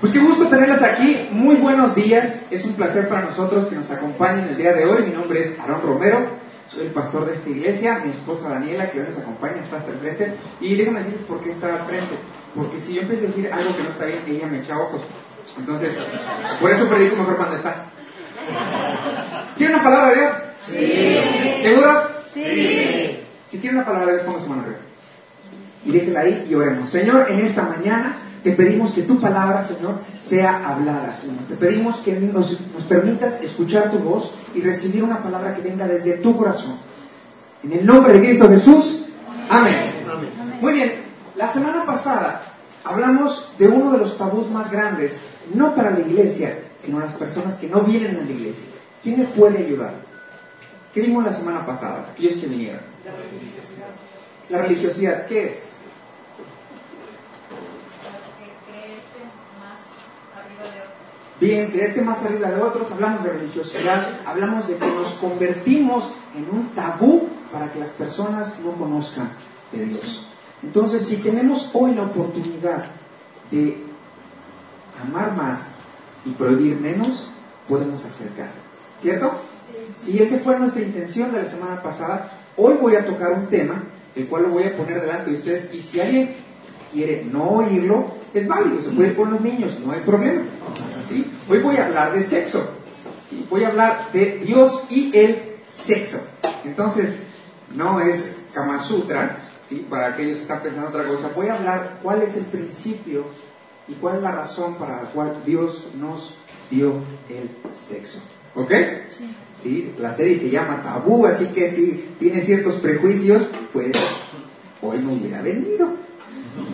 Pues qué gusto tenerlas aquí. Muy buenos días. Es un placer para nosotros que nos acompañen el día de hoy. Mi nombre es Aarón Romero. Soy el pastor de esta iglesia. Mi esposa Daniela, que hoy nos acompaña, está hasta el frente. Y déjenme decirles por qué está al frente. Porque si yo empecé a decir algo que no está bien, ella me echa ojos. Entonces, por eso predico mejor cuando está. ¿Quieren una palabra de Dios? Sí. ¿Seguros? Sí. Si quieren una palabra de Dios, pongan su mano arriba. Y déjenla ahí y oremos. Señor, en esta mañana te pedimos que tu palabra, Señor, sea hablada, Señor. Te pedimos que nos, nos permitas escuchar tu voz y recibir una palabra que venga desde tu corazón. En el nombre de Cristo Jesús. Amén. Muy bien. La semana pasada hablamos de uno de los tabús más grandes, no para la iglesia, sino las personas que no vienen a la iglesia. ¿Quién me puede ayudar? ¿Qué vimos la semana pasada? Aquellos que vinieron. La religiosidad. La religiosidad, ¿qué es? Bien, creerte más arriba de otros, hablamos de religiosidad, hablamos de que nos convertimos en un tabú para que las personas no conozcan de Dios. Entonces, si tenemos hoy la oportunidad de amar más y prohibir menos, podemos acercar. ¿Cierto? Si esa fue nuestra intención de la semana pasada, hoy voy a tocar un tema, el cual lo voy a poner delante de ustedes, y si alguien quiere no oírlo, es válido, se puede ir con los niños, no hay problema. ¿Sí? Hoy voy a hablar de sexo, voy a hablar de Dios y el sexo. Entonces, no es Kama Sutra, ¿sí? para aquellos que están pensando otra cosa, voy a hablar cuál es el principio y cuál es la razón para la cual Dios nos dio el sexo. ¿Ok? Sí. La serie se llama Tabú, así que si tiene ciertos prejuicios, pues hoy no hubiera venido.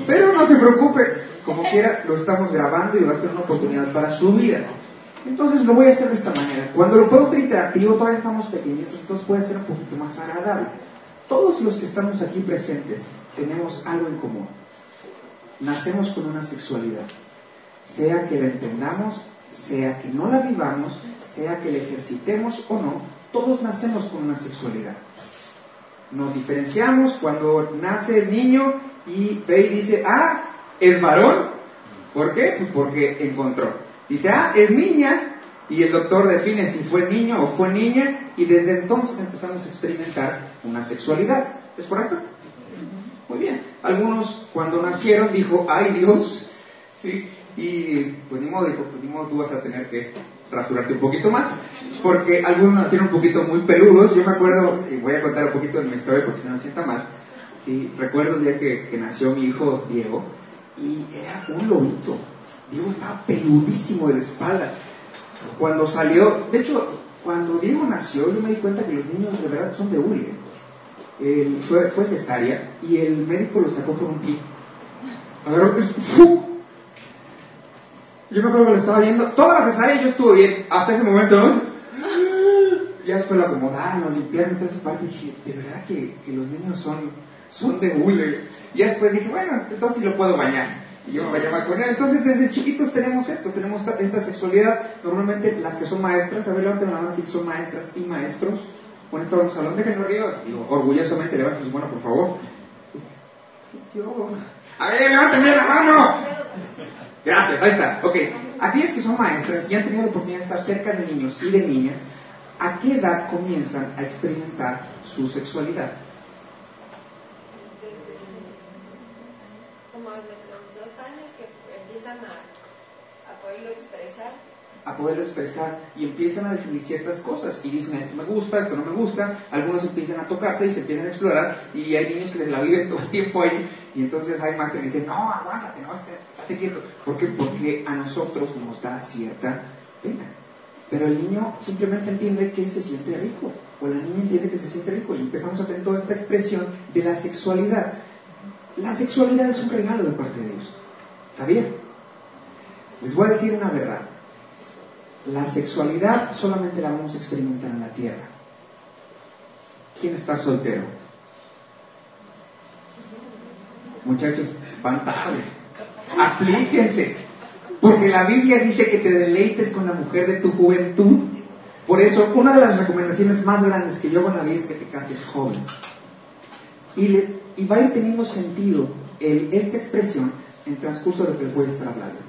Pero no se preocupe, como quiera, lo estamos grabando y va a ser una oportunidad para su vida. Entonces lo voy a hacer de esta manera. Cuando lo puedo hacer interactivo, todavía estamos pequeños, entonces puede ser un poquito más agradable. Todos los que estamos aquí presentes tenemos algo en común. Nacemos con una sexualidad. Sea que la entendamos, sea que no la vivamos, sea que la ejercitemos o no, todos nacemos con una sexualidad. Nos diferenciamos cuando nace el niño y ve y dice, ah, es varón. ¿Por qué? Pues porque encontró. Dice, ah, es niña. Y el doctor define si fue niño o fue niña. Y desde entonces empezamos a experimentar una sexualidad. ¿Es correcto? Muy bien. Algunos cuando nacieron dijo, ay Dios. ¿Sí? Y pues ni modo, dijo, pues ni modo, tú vas a tener que rasurarte un poquito más. Porque algunos nacieron un poquito muy peludos. Yo me acuerdo, y voy a contar un poquito de mi historia porque no sienta mal. Sí, recuerdo el día que nació mi hijo Diego y era un lobito. Diego estaba peludísimo de la espalda. Cuando salió, de hecho, cuando Diego nació, yo me di cuenta que los niños de verdad son de hule. fue, fue cesárea y el médico lo sacó por un pie. Agarró. Yo me acuerdo que lo estaba viendo. Toda la cesárea yo estuve bien, hasta ese momento, ¿no? Ya después lo acomodaron, lo limpiaron, toda esa parte. dije, de verdad que, que los niños son, son de hule. Y después dije, bueno, entonces sí lo puedo bañar. Y yo me bañaba con él. Entonces, desde chiquitos tenemos esto, tenemos esta, sexualidad. Normalmente, las que son maestras, a ver, levanten la mano aquí, son maestras y maestros. Con esto vamos a salón, déjenlo arriba. Digo, orgullosamente, levanten su mano, por favor. Yo. A ver, levanten la mano. Gracias, ahí está. Ok, aquellas que son maestras y han tenido la oportunidad de estar cerca de niños y de niñas, ¿a qué edad comienzan a experimentar su sexualidad? A poderlo expresar y empiezan a definir ciertas cosas y dicen esto me gusta, esto no me gusta, algunos empiezan a tocarse y se empiezan a explorar y hay niños que les la viven todo el tiempo ahí y entonces hay más que dicen no, aguántate, no, estate quieto. ¿Por qué? Porque a nosotros nos da cierta pena. Pero el niño simplemente entiende que se siente rico o la niña entiende que se siente rico y empezamos a tener toda esta expresión de la sexualidad. La sexualidad es un regalo de parte de Dios. ¿Sabía? Les voy a decir una verdad. La sexualidad solamente la vamos a experimentar en la tierra. ¿Quién está soltero? Muchachos, van tarde. Aplíquense. Porque la Biblia dice que te deleites con la mujer de tu juventud. Por eso, una de las recomendaciones más grandes que yo hago en la es que te cases joven. Y, va a ir teniendo sentido esta expresión en transcurso de lo que les voy a estar hablando.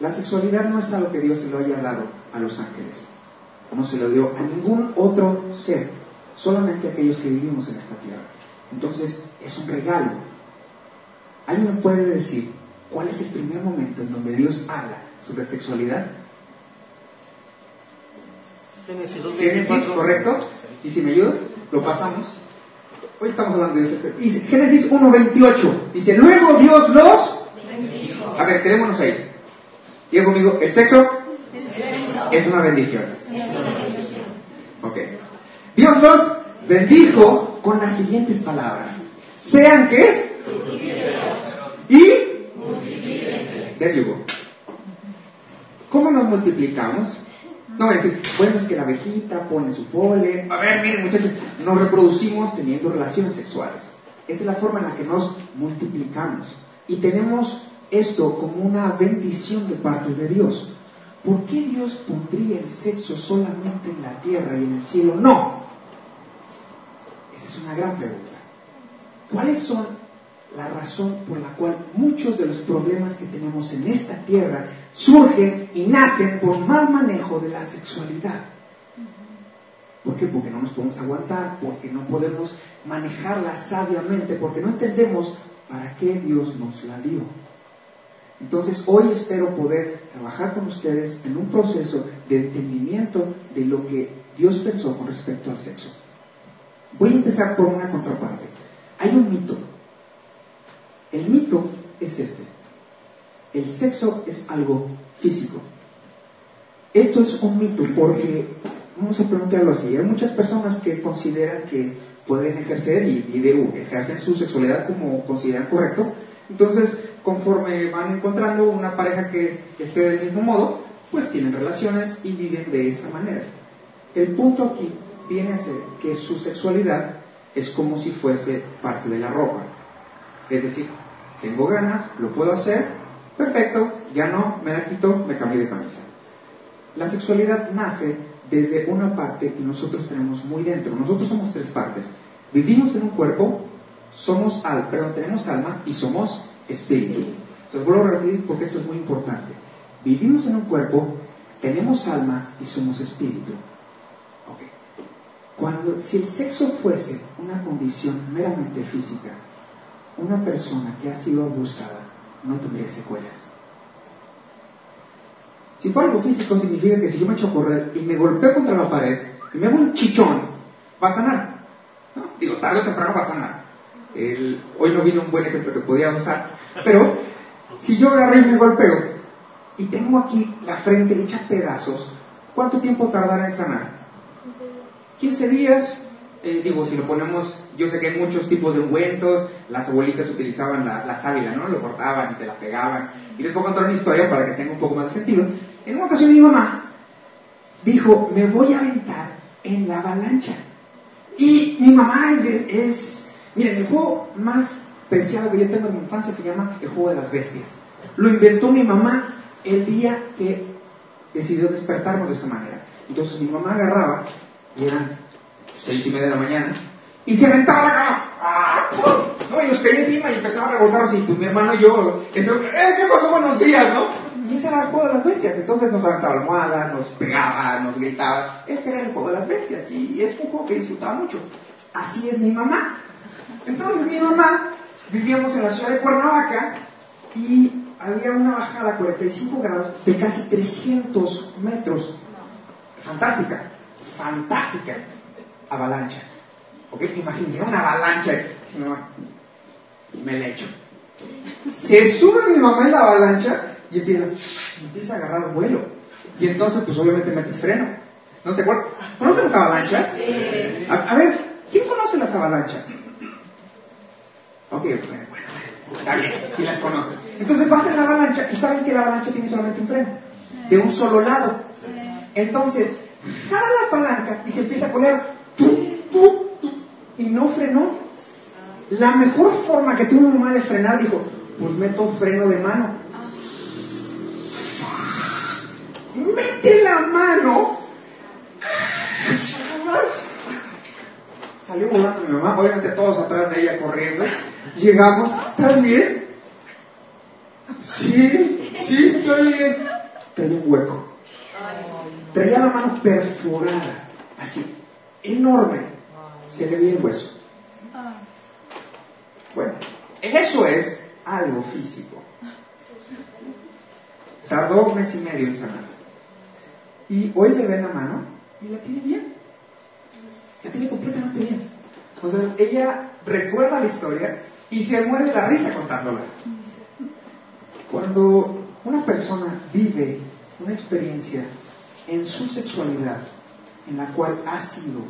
La sexualidad no es algo que Dios se lo haya dado a los ángeles, no se lo dio a ningún otro ser, solamente a aquellos que vivimos en esta tierra. Entonces, es un regalo. ¿Alguien me puede decir cuál es el primer momento en donde Dios habla sobre sexualidad? Génesis, ¿correcto? Y si me ayudas, lo pasamos. Hoy estamos hablando de eso. Dice Génesis 1.28. Dice, luego Dios los... A ver, quedémonos ahí. Diga conmigo, ¿el sexo? Es una bendición. Ok. Dios los bendijo con las siguientes palabras. Sean que... Y... There ¿Cómo nos multiplicamos? No a decir, bueno, es que la abejita pone su polen. A ver, miren muchachos, nos reproducimos teniendo relaciones sexuales. Esa es la forma en la que nos multiplicamos. Y tenemos esto como una bendición de parte de Dios. ¿Por qué Dios pondría el sexo solamente en la tierra y en el cielo? No. Esa es una gran pregunta. ¿Cuáles son la razón por la cual muchos de los problemas que tenemos en esta tierra surgen y nacen por mal manejo de la sexualidad. ¿Por qué? Porque no nos podemos aguantar, porque no podemos manejarla sabiamente, porque no entendemos para qué Dios nos la dio. Entonces hoy espero poder trabajar con ustedes en un proceso de entendimiento de lo que Dios pensó con respecto al sexo. Voy a empezar por una contraparte. Hay un mito el mito es este. El sexo es algo físico. Esto es un mito porque, vamos a preguntarlo así, hay muchas personas que consideran que pueden ejercer y, ejercen su sexualidad como consideran correcto. Entonces, conforme van encontrando una pareja que esté del mismo modo, pues tienen relaciones y viven de esa manera. El punto aquí viene a ser que su sexualidad es como si fuese parte de la ropa. Es decir, tengo ganas, lo puedo hacer, perfecto, ya no, me la quito, me cambio de camisa. La sexualidad nace desde una parte que nosotros tenemos muy dentro. Nosotros somos tres partes. Vivimos en un cuerpo, somos al, perdón, tenemos alma y somos espíritu. Entonces vuelvo a repetir porque esto es muy importante. Vivimos en un cuerpo, tenemos alma y somos espíritu. Cuando, si el sexo fuese una condición meramente física, una persona que ha sido abusada no tendría secuelas. Si fue algo físico, significa que si yo me echo a correr y me golpeo contra la pared y me hago un chichón, va a sanar. ¿No? Digo, tarde o temprano va a sanar. Hoy no vino un buen ejemplo que podía usar, pero si yo agarré y me golpeo y tengo aquí la frente hecha pedazos, ¿cuánto tiempo tardará en sanar? 15 días, eh, digo, si lo ponemos, yo sé que hay muchos tipos de ungüentos, las abuelitas utilizaban la, la sábila, ¿no? Lo cortaban y te la pegaban. Y les voy a contar una historia para que tenga un poco más de sentido. En una ocasión mi mamá dijo, me voy a aventar en la avalancha. Y mi mamá es, es, miren, el juego más preciado que yo tengo en mi infancia se llama el juego de las bestias. Lo inventó mi mamá el día que decidió despertarnos de esa manera. Entonces mi mamá agarraba y eran seis y media de la mañana, y se aventaba la cama. ¡Ah! No, y caía encima y empezaba a revolcarnos y pues mi hermano y yo, eso, ¡eh, qué pasó? Buenos días, ¿no? Y ese era el juego de las bestias. Entonces nos aventaba almohada, nos pegaba, nos gritaba. Ese era el juego de las bestias y es un juego que disfrutaba mucho. Así es mi mamá. Entonces mi mamá, vivíamos en la ciudad de Cuernavaca y había una bajada a 45 grados de casi 300 metros. Fantástica, fantástica avalancha. ¿Ok? Imagínense, una avalancha. Y me le echo. Se sube mi mamá en la avalancha y empieza, empieza a agarrar vuelo. Y entonces, pues obviamente metes freno. ¿No se acuerdan? ¿Conocen las avalanchas? A, ver, ¿quién conoce las avalanchas? Ok, bueno, bueno. Está bien, si las conocen. Entonces vas en la avalancha y saben que la avalancha tiene solamente un freno, de un solo lado. Entonces, jala la palanca y se empieza a poner y no frenó. La mejor forma que tuvo mamá de frenar, dijo, pues meto freno de mano. Mete la mano. Salió volando mi mamá, obviamente todos atrás de ella corriendo. Llegamos, ¿estás bien? Sí, sí, estoy bien. Traía un hueco. Traía la mano perforada, así, enorme. Se le veía el hueso. Bueno, eso es algo físico. Tardó un mes y medio en sanar. Y hoy le ven la mano y la tiene bien. La tiene completamente bien. O sea, ella recuerda la historia y se muere la risa contándola. Cuando una persona vive una experiencia en su sexualidad en la cual ha sido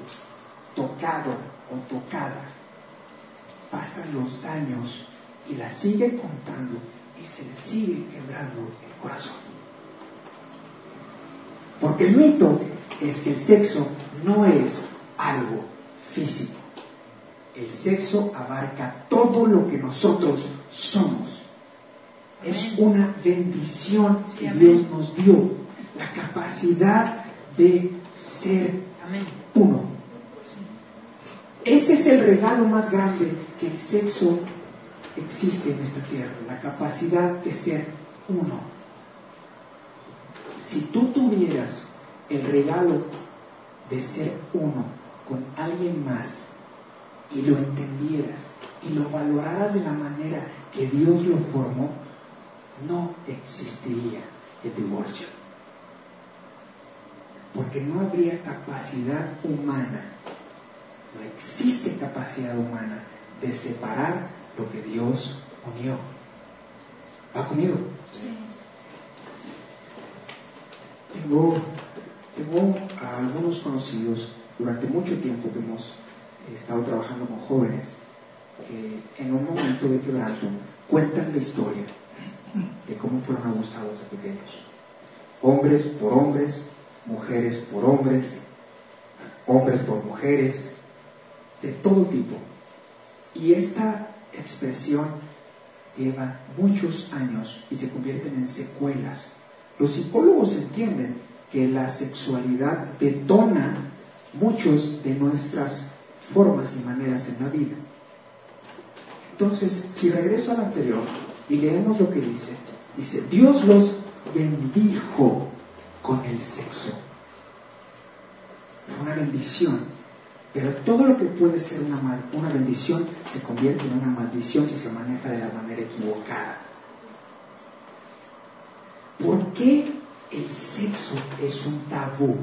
tocado o tocada, pasan los años y la sigue contando y se le sigue quebrando el corazón. Porque el mito es que el sexo no es algo físico. El sexo abarca todo lo que nosotros somos. Es una bendición que Dios nos dio, la capacidad de ser uno. Ese es el regalo más grande que el sexo existe en esta tierra, la capacidad de ser uno. Si tú tuvieras el regalo de ser uno con alguien más y lo entendieras y lo valoraras de la manera que Dios lo formó, no existiría el divorcio. Porque no habría capacidad humana, no existe capacidad humana de separar lo que Dios unió. ¿Va conmigo? Tengo, tengo a algunos conocidos durante mucho tiempo que hemos estado trabajando con jóvenes que en un momento de quebranto cuentan la historia de cómo fueron abusados de pequeños. Hombres por hombres, mujeres por hombres, hombres por mujeres, de todo tipo. Y esta expresión lleva muchos años y se convierten en secuelas. Los psicólogos entienden que la sexualidad detona muchos de nuestras formas y maneras en la vida. Entonces, si regreso al anterior y leemos lo que dice, dice, Dios los bendijo con el sexo. Fue una bendición pero todo lo que puede ser una, una bendición se convierte en una maldición si se maneja de la manera equivocada. ¿Por qué el sexo es un tabú?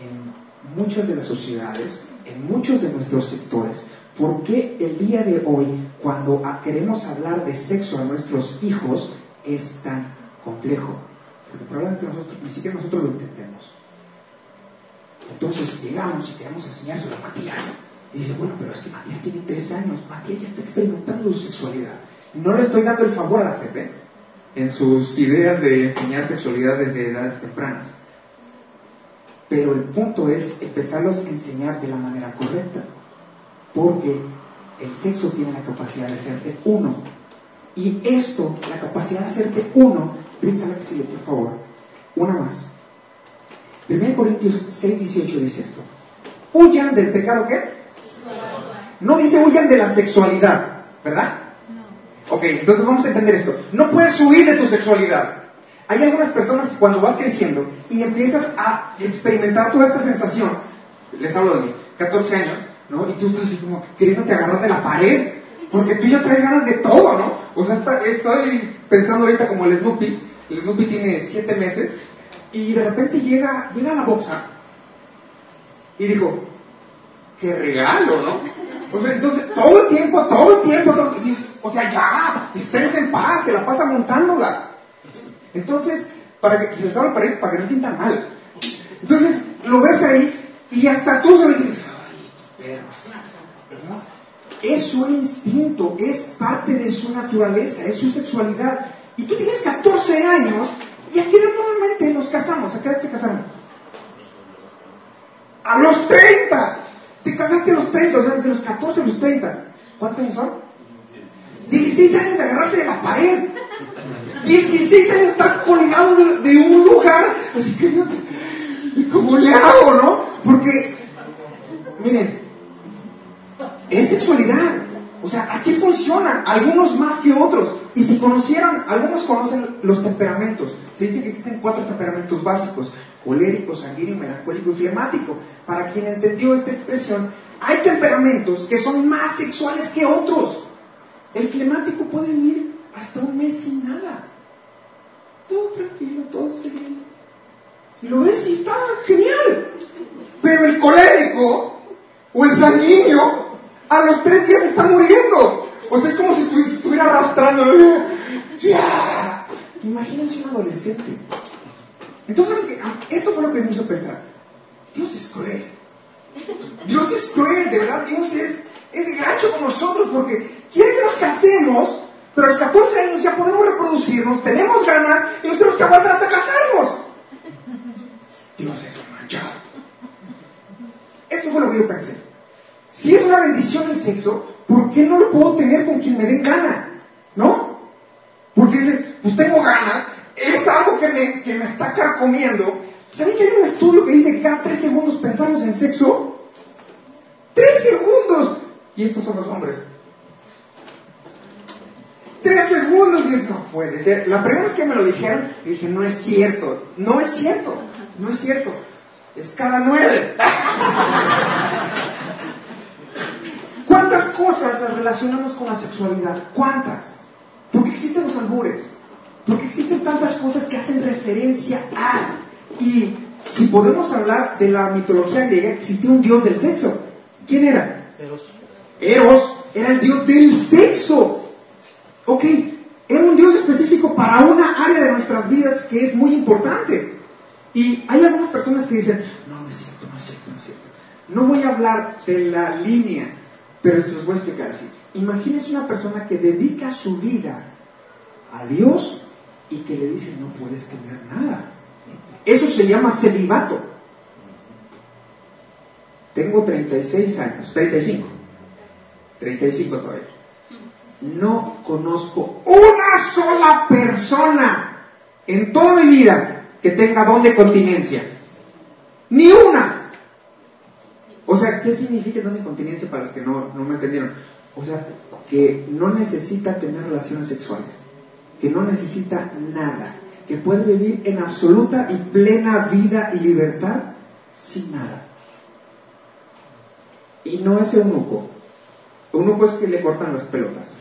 En muchas de las sociedades, en muchos de nuestros sectores, ¿por qué el día de hoy, cuando queremos hablar de sexo a nuestros hijos, es tan complejo? Porque probablemente nosotros, ni siquiera nosotros lo entendemos. Entonces llegamos y queremos enseñárselo a Matías. Y dice, bueno, pero es que Matías tiene tres años, Matías ya está experimentando su sexualidad. No le estoy dando el favor a la CP en sus ideas de enseñar sexualidad desde edades tempranas. Pero el punto es empezarlos a enseñar de la manera correcta, porque el sexo tiene la capacidad de hacerte uno. Y esto, la capacidad de hacerte uno, brinca la que sigue, por favor. Una más. 1 Corintios 6, 18 dice esto. Huyan del pecado qué? No dice huyan de la sexualidad, ¿verdad? No. Ok, entonces vamos a entender esto. No puedes huir de tu sexualidad. Hay algunas personas que cuando vas creciendo y empiezas a experimentar toda esta sensación, les hablo de mí, 14 años, ¿no? Y tú estás así como queriéndote agarrar de la pared, porque tú ya traes ganas de todo, ¿no? O sea, estoy pensando ahorita como el Snoopy, el Snoopy tiene 7 meses y de repente llega, llega a la boxa y dijo, qué regalo, ¿no? O sea, entonces todo el tiempo, todo el tiempo, o sea, ya, esténse en paz, se la pasa montándola. Entonces, para que se les abra paredes, para que no sientan mal. Entonces, lo ves ahí y hasta tú se dices, ay, perro, es su instinto, es parte de su naturaleza, es su sexualidad. Y tú tienes 14 años y aquí normalmente nos casamos. ¿A qué edad se casaron? A los 30. Te casaste a los 30, o sea, desde los 14 a los 30. ¿Cuántos años son? 16 años de agarrarse de la pared. 16 años estar colgado de, un lugar. Así que, ¿y cómo le hago, no? Porque, miren, es sexualidad. O sea, así funciona, algunos más que otros. Y si conocieran, algunos conocen los temperamentos. Se dice que existen cuatro temperamentos básicos, colérico, sanguíneo, melancólico y flemático. Para quien entendió esta expresión, hay temperamentos que son más sexuales que otros. El flemático puede vivir hasta un mes sin nada. Todo tranquilo, todo feliz. Y lo ves y está genial. Pero el colérico o el sanguíneo a los tres días está muriendo. O sea, es como si estuviera arrastrando. ¡Ya! Imagínense un adolescente. Entonces, esto fue lo que me hizo pensar. Dios es cruel. Dios es cruel, de verdad. Dios es, es gacho con nosotros porque quiere que nos casemos, pero a los 14 años ya podemos reproducirnos, tenemos ganas y nos tenemos que aguantar hasta casarnos. Dios es manchado. Esto fue lo que yo pensé. Si es una bendición el sexo, ¿por qué no lo puedo tener con quien me den gana? ¿No? Porque dice, pues tengo ganas, es algo que me, que me está carcomiendo. ¿Saben que hay un estudio que dice que cada tres segundos pensamos en sexo? ¡Tres segundos! Y estos son los hombres. Tres segundos y no puede ser. La primera vez que me lo dijeron, dije, no es cierto, no es cierto, no es cierto. Es cada nueve. ¿Cuántas cosas las relacionamos con la sexualidad? ¿Cuántas? ¿Por qué existen los albures? ¿Por qué existen tantas cosas que hacen referencia a? Y si podemos hablar de la mitología griega, existía un dios del sexo. ¿Quién era? Eros. Eros era el dios del sexo. Ok, era un dios específico para una área de nuestras vidas que es muy importante. Y hay algunas personas que dicen, no, no es cierto, no es cierto, no es cierto. No voy a hablar de la línea pero se los voy a explicar así. Imagínese una persona que dedica su vida a Dios y que le dice no puedes tener nada. Eso se llama celibato. Tengo 36 años, 35. 35 todavía. No conozco una sola persona en toda mi vida que tenga don de continencia. Ni una. O sea, ¿qué significa don de continencia para los que no, me entendieron? O sea, que no necesita tener relaciones sexuales, que no necesita nada, que puede vivir en absoluta y plena vida y libertad sin nada. Y no es eunuco. Eunuco es que le cortan las pelotas.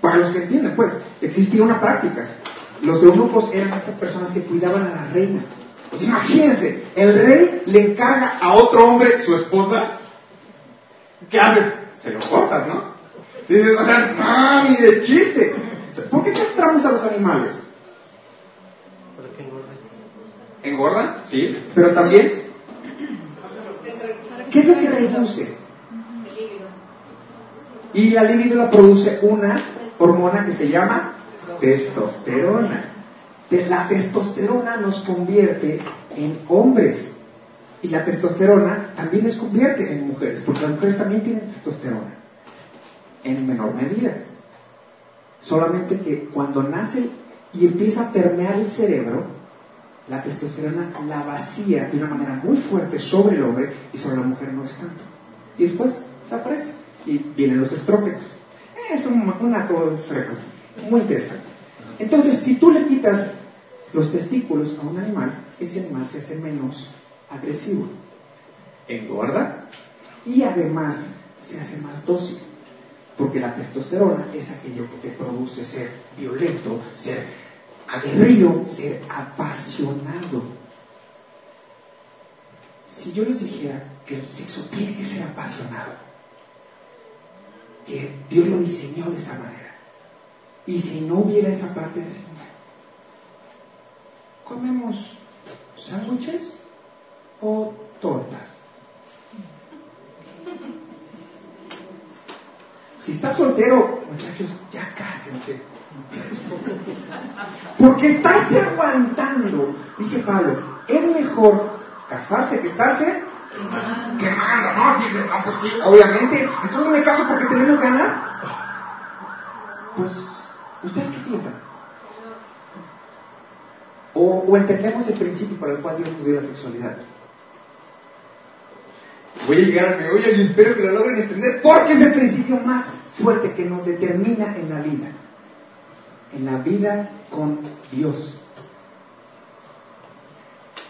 Para los que entienden, pues, existía una práctica. Los eunucos eran estas personas que cuidaban a las reinas pues imagínense, el rey le encarga a otro hombre su esposa. ¿Qué haces? Se lo cortas, ¿no? dices, o sea, ni de chiste. ¿Por qué castramos a los animales? Porque engordan. ¿Engordan? Sí. Pero también. ¿Qué es lo que reduce? Y la libido produce una hormona que se llama testosterona la testosterona nos convierte en hombres. Y la testosterona también nos convierte en mujeres, porque las mujeres también tienen testosterona, en menor medida. Solamente que cuando nace y empieza a permear el cerebro, la testosterona la vacía de una manera muy fuerte sobre el hombre y sobre la mujer no es tanto. Y después desaparece y vienen los estrógenos. Es una cosa muy interesante. Entonces, si tú le quitas los testículos a un animal, ese animal se hace menos agresivo, engorda y además se hace más dócil. Porque la testosterona es aquello que te produce ser violento, ser aguerrido, ser apasionado. Si yo les dijera que el sexo tiene que ser apasionado, que Dios lo diseñó de esa manera, y si no hubiera esa parte ¿Comemos sándwiches o tortas? está soltero, muchachos, ya cásense. Porque estarse aguantando, dice Pablo, es mejor casarse que estarse quemando, ¿no? Sí, no, pues sí, obviamente. Entonces me caso porque tenemos ganas. Pues, ¿ustedes qué piensan? O, entendemos el principio para el cual Dios nos dio la sexualidad. Voy a llegar a meollo y espero que lo logren entender porque es el principio más fuerte que nos determina en la vida. En la vida con Dios.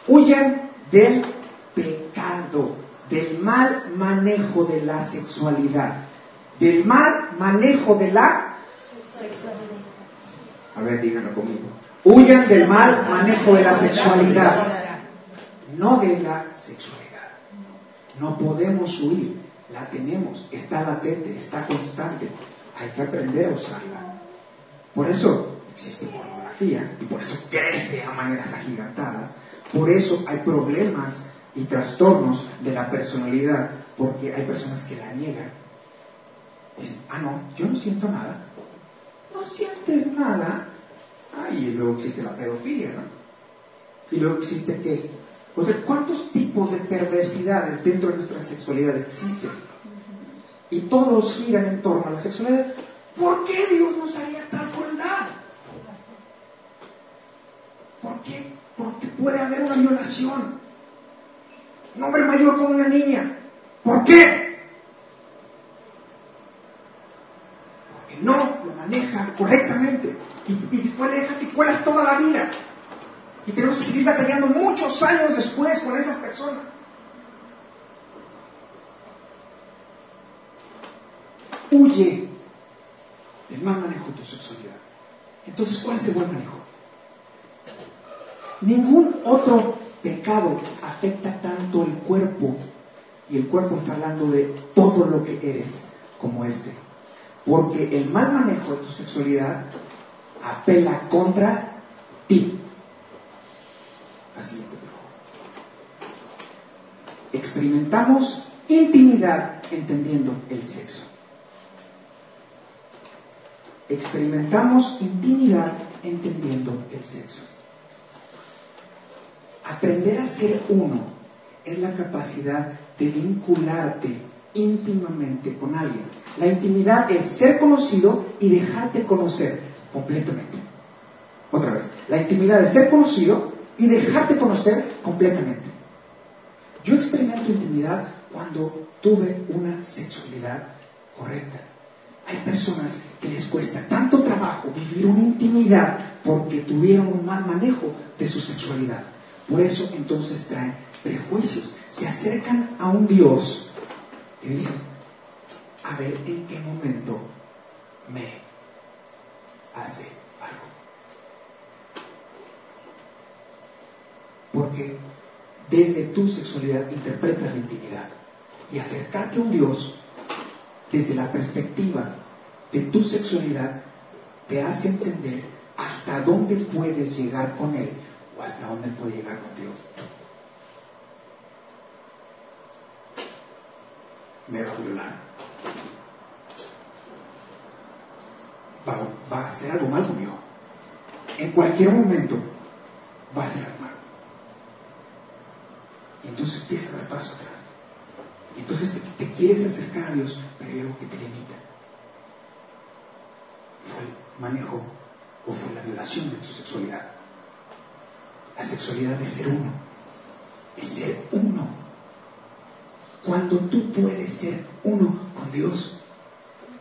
Huyan del pecado, del mal manejo de la sexualidad, del mal manejo de la sexualidad. A ver, díganlo conmigo. Huyan del mal manejo de la sexualidad, no de la sexualidad. No podemos huir, la tenemos, está latente, está constante. Hay que aprender a usarla. Por eso existe pornografía y por eso crece a maneras agigantadas. Por eso hay problemas y trastornos de la personalidad, porque hay personas que la niegan. Dicen, ah, no, yo no siento nada. No sientes nada. Ah, y luego existe la pedofilia, ¿no? Y luego existe qué es o sea, ¿cuántos tipos de perversidades dentro de nuestra sexualidad existen? Y todos giran en torno a la sexualidad. ¿Por qué Dios nos haría tal crueldad? ¿Por qué? Porque puede haber una violación. Hombre mayor con una niña. ¿Por qué? Porque no lo maneja correctamente. Y, y después le deja secuelas toda la vida. Y tenemos que seguir batallando muchos años después con esas personas. Huye del mal manejo de tu sexualidad. Entonces, ¿cuál es el buen manejo? Ningún otro pecado afecta tanto y el cuerpo está hablando de todo lo que eres, como este. Porque el mal manejo de tu sexualidad apela contra ti. Experimentamos intimidad entendiendo el sexo. Experimentamos intimidad entendiendo el sexo. Aprender a ser uno es la capacidad de vincularte íntimamente con alguien. La intimidad es ser conocido y dejarte conocer completamente. Otra vez, la intimidad es ser conocido y dejarte conocer completamente. Yo experimento intimidad cuando tuve una sexualidad correcta. Hay personas que les cuesta tanto trabajo vivir una intimidad porque tuvieron un mal manejo de su sexualidad. Por eso entonces traen prejuicios, se acercan a un Dios que dice, a ver en qué momento me hace Porque desde tu sexualidad interpretas la intimidad. Y acercarte a un Dios desde la perspectiva de tu sexualidad te hace entender hasta dónde puedes llegar con Él o hasta dónde puede llegar contigo. Me va a violar. Va, a hacer algo mal conmigo. En cualquier momento va a hacer algo mal. Y entonces empieza a dar paso atrás. Entonces te, quieres acercar a Dios, pero hay algo que te limita. Fue el manejo o fue la violación de tu sexualidad. La sexualidad es ser uno. Es ser uno. Cuando tú puedes ser uno con Dios,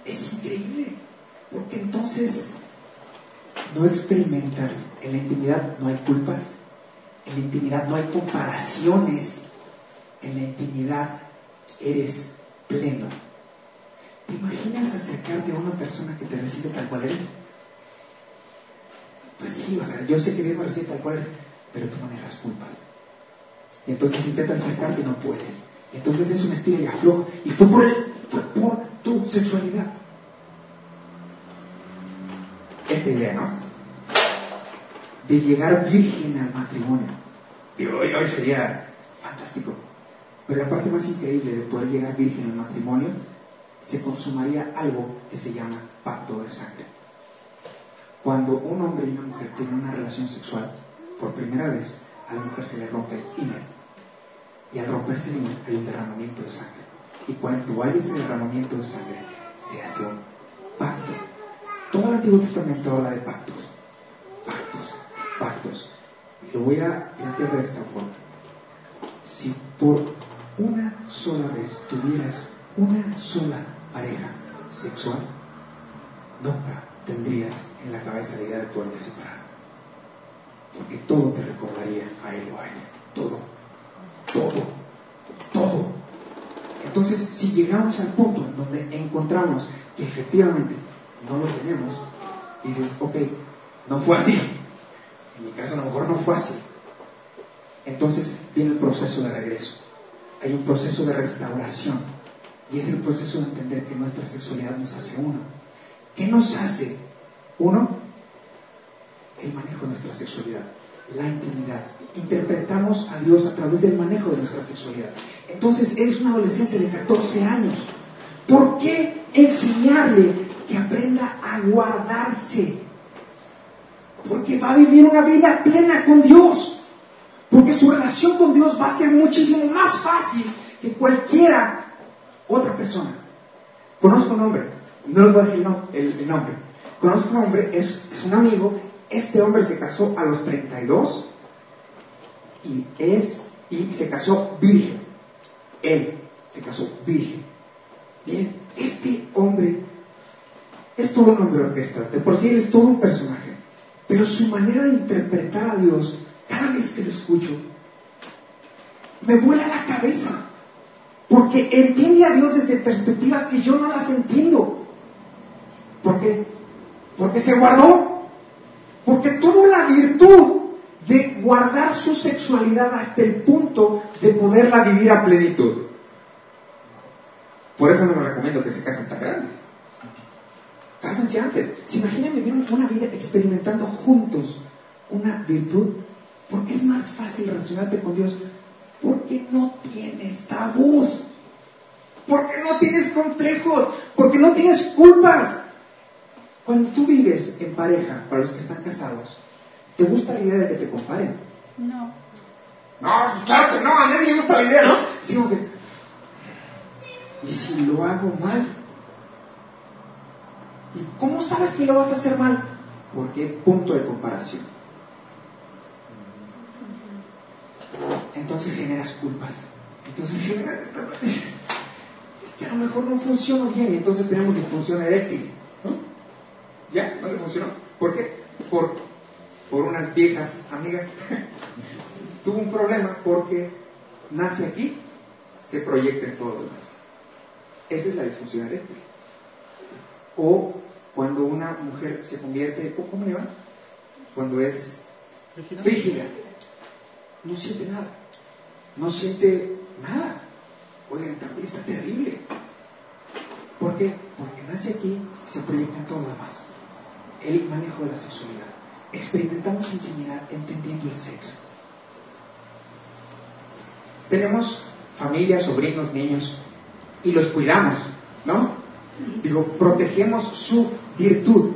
es increíble. Porque entonces no experimentas en la intimidad, no hay culpas, en la intimidad no hay comparaciones. En la intimidad eres pleno. ¿Te imaginas acercarte a una persona que te recibe tal cual eres? Pues sí, o sea, yo sé que Dios me recibe tal cual eres, pero tú manejas culpas. Y entonces intentas acercarte y no puedes. Entonces es un estilo y afloja. Y fue por, fue por tu sexualidad. Esta idea, ¿no? de llegar virgen al matrimonio. Y hoy, sería fantástico. Pero la parte más increíble de poder llegar virgen al matrimonio se consumaría algo que se llama pacto de sangre. Cuando un hombre y una mujer tienen una relación sexual, por primera vez a la mujer se le rompe el. Y al romperse el derramamiento de sangre. Y cuando hay ese derramamiento de sangre, se hace un pacto. Todo el Antiguo Testamento habla de pactos. Pactos, pactos. Y lo voy a plantear de esta forma. Si por una sola vez tuvieras una sola pareja sexual, nunca tendrías en la cabeza la idea de poderte separar. Porque todo te recordaría a él o a ella. Todo. Todo. Todo. Entonces, si llegamos al punto en donde encontramos que efectivamente no lo tenemos, dices, ok, no fue así. En mi caso a lo mejor no fue así. Entonces viene el proceso de regreso. Hay un proceso de restauración. Y es el proceso de entender que nuestra sexualidad nos hace uno. ¿Qué nos hace uno? El manejo de nuestra sexualidad, la intimidad. Interpretamos a Dios a través del manejo de nuestra sexualidad. Entonces, eres un adolescente de 14 años. ¿Por qué enseñarle que aprenda a guardarse? Porque va a vivir una vida plena con Dios. Porque su relación con Dios va a ser muchísimo más fácil que cualquiera otra persona. Conozco un hombre, no les voy a decir el, nombre. Conozco un hombre, es, es un amigo. Este hombre se casó a los 32 y, es, y se casó virgen. Él se casó virgen. Miren, este hombre es todo un hombre orquestante. Por sí él es todo un personaje. Pero su manera de interpretar a Dios, cada vez que lo escucho, me vuela la cabeza. Porque entiende a Dios desde perspectivas que yo no las entiendo. ¿Por qué? Porque se guardó. Porque tuvo la virtud de guardar su sexualidad hasta el punto de poderla vivir a plenitud. Por eso no me recomiendo que se casen tan grandes. Cásense antes. ¿Se imaginan vivir una vida experimentando juntos una virtud? Porque es más fácil relacionarte con Dios. Porque no tienes tabús. Porque no tienes complejos. Porque no tienes culpas. Cuando tú vives en pareja, para los que están casados, ¿te gusta la idea de que te comparen? No. No, pues claro que no, a nadie le gusta la idea, ¿no? Sino que, ¿y si lo hago mal? ¿Y cómo sabes que lo vas a hacer mal? Porque punto de comparación. Entonces generas culpas. Entonces generas... Es que a lo mejor no funciona bien y entonces tenemos disfunción eréctil. ¿Ya? ¿No le funcionó? ¿Por qué? Por, por unas viejas amigas. Tuvo un problema porque nace aquí, se proyecta en todo lo demás. Esa es la disfunción eréctil. O cuando una mujer se convierte, ¿cómo le va? Cuando es frígida. No siente nada. No siente nada. Oigan, también está terrible. ¿Por qué? Porque nace aquí, se proyecta en todo lo demás. El manejo de la sexualidad. Experimentamos intimidad entendiendo el sexo. Tenemos familias, sobrinos, niños, y los cuidamos, ¿no? Digo, protegemos su virtud.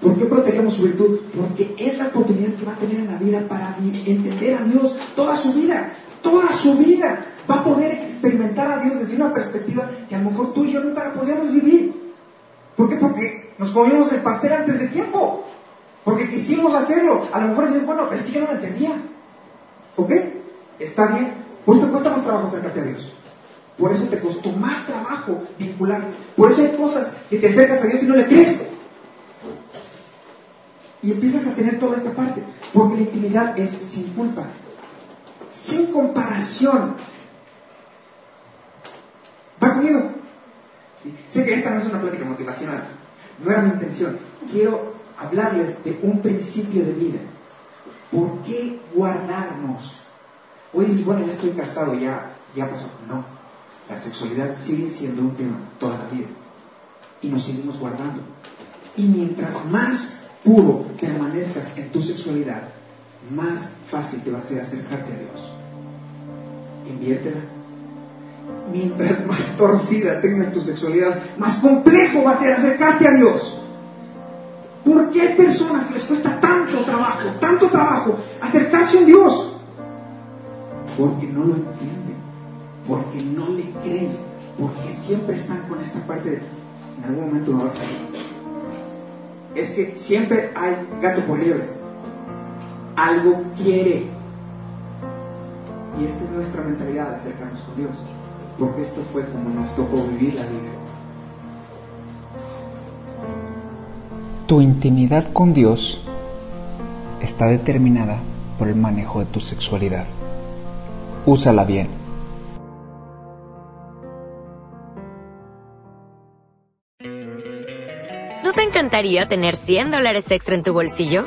¿Por qué protegemos su virtud? Porque es la oportunidad que va a tener en la vida para entender a Dios toda su vida, toda su vida. Va a poder experimentar a Dios desde una perspectiva que a lo mejor tú y yo nunca podríamos vivir. ¿Por qué? Porque nos comimos el pastel antes de tiempo. Porque quisimos hacerlo. A lo mejor dices, bueno, es que yo no lo entendía. ¿Ok? Está bien. Pues te cuesta más trabajo acercarte a Dios. Por eso te costó más trabajo vincular. Por eso hay cosas que te acercas a Dios y no le crees. Y empiezas a tener toda esta parte. Porque la intimidad es sin culpa. Sin comparación. ¿Va conmigo? Sé que esta no es una plática motivacional. No era mi intención. Quiero hablarles de un principio de vida. ¿Por qué guardarnos? Hoy dices, bueno, ya estoy casado, ya, ya pasó. No. La sexualidad sigue siendo un tema toda la vida. Y nos seguimos guardando. Y mientras más puro permanezcas en tu sexualidad, más fácil te va a ser acercarte a Dios. Inviértela. Mientras más torcida tengas tu sexualidad, más complejo va a ser acercarte a Dios. ¿Por qué hay personas que les cuesta tanto trabajo, tanto trabajo acercarse a Dios? Porque no lo entienden, porque no le creen, porque siempre están con esta parte de, en algún momento no va a salir. Es que siempre hay gato por liebre. Algo quiere. Y esta es nuestra mentalidad de acercarnos con Dios. Porque esto fue como nos tocó vivir la vida. Tu intimidad con Dios está determinada por el manejo de tu sexualidad. Úsala bien. ¿No te encantaría tener 100 dólares extra en tu bolsillo?